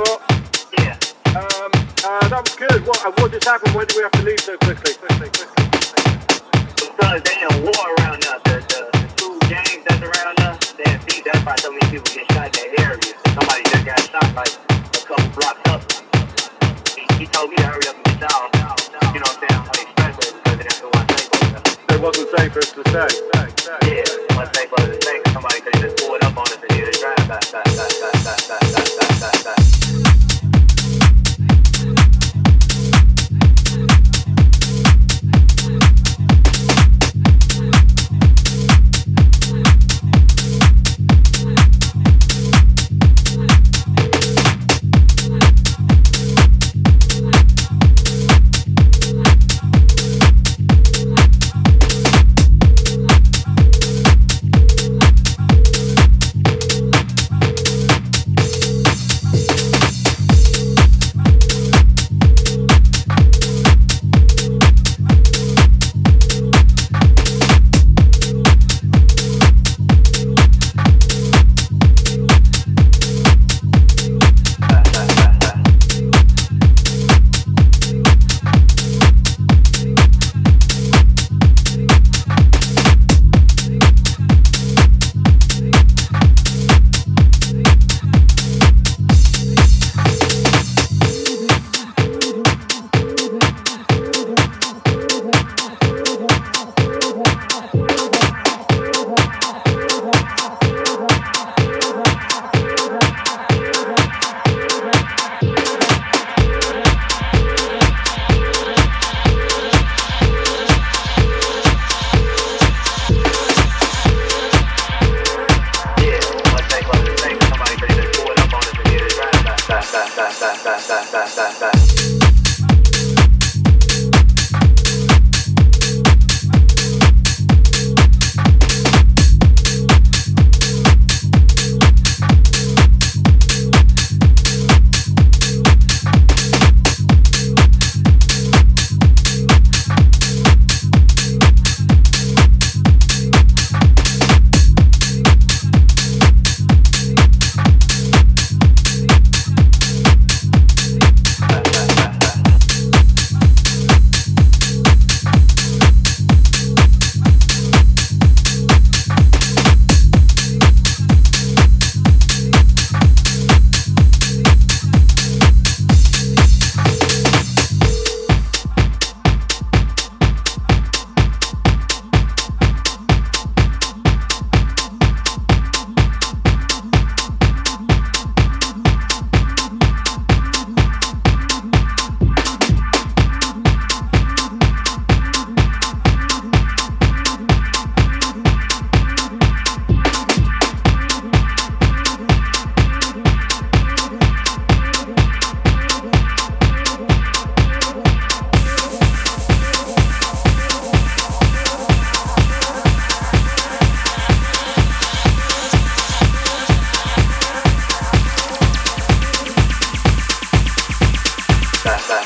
Hello? Hey, you all? Yeah. Um, uh, that was good. What, uh, what just happened? Why did we have to leave so quickly? Quickly, quickly. Because they in a war around us. The, the, the two gangs that's around us, they have beef. That's why so many people get shot in that area. Somebody just got shot like a couple blocks up. He, he told me to hurry up and get down. You know what I'm saying? On the expressway because want to take over. So it wasn't safe for us to stay. da da da da da da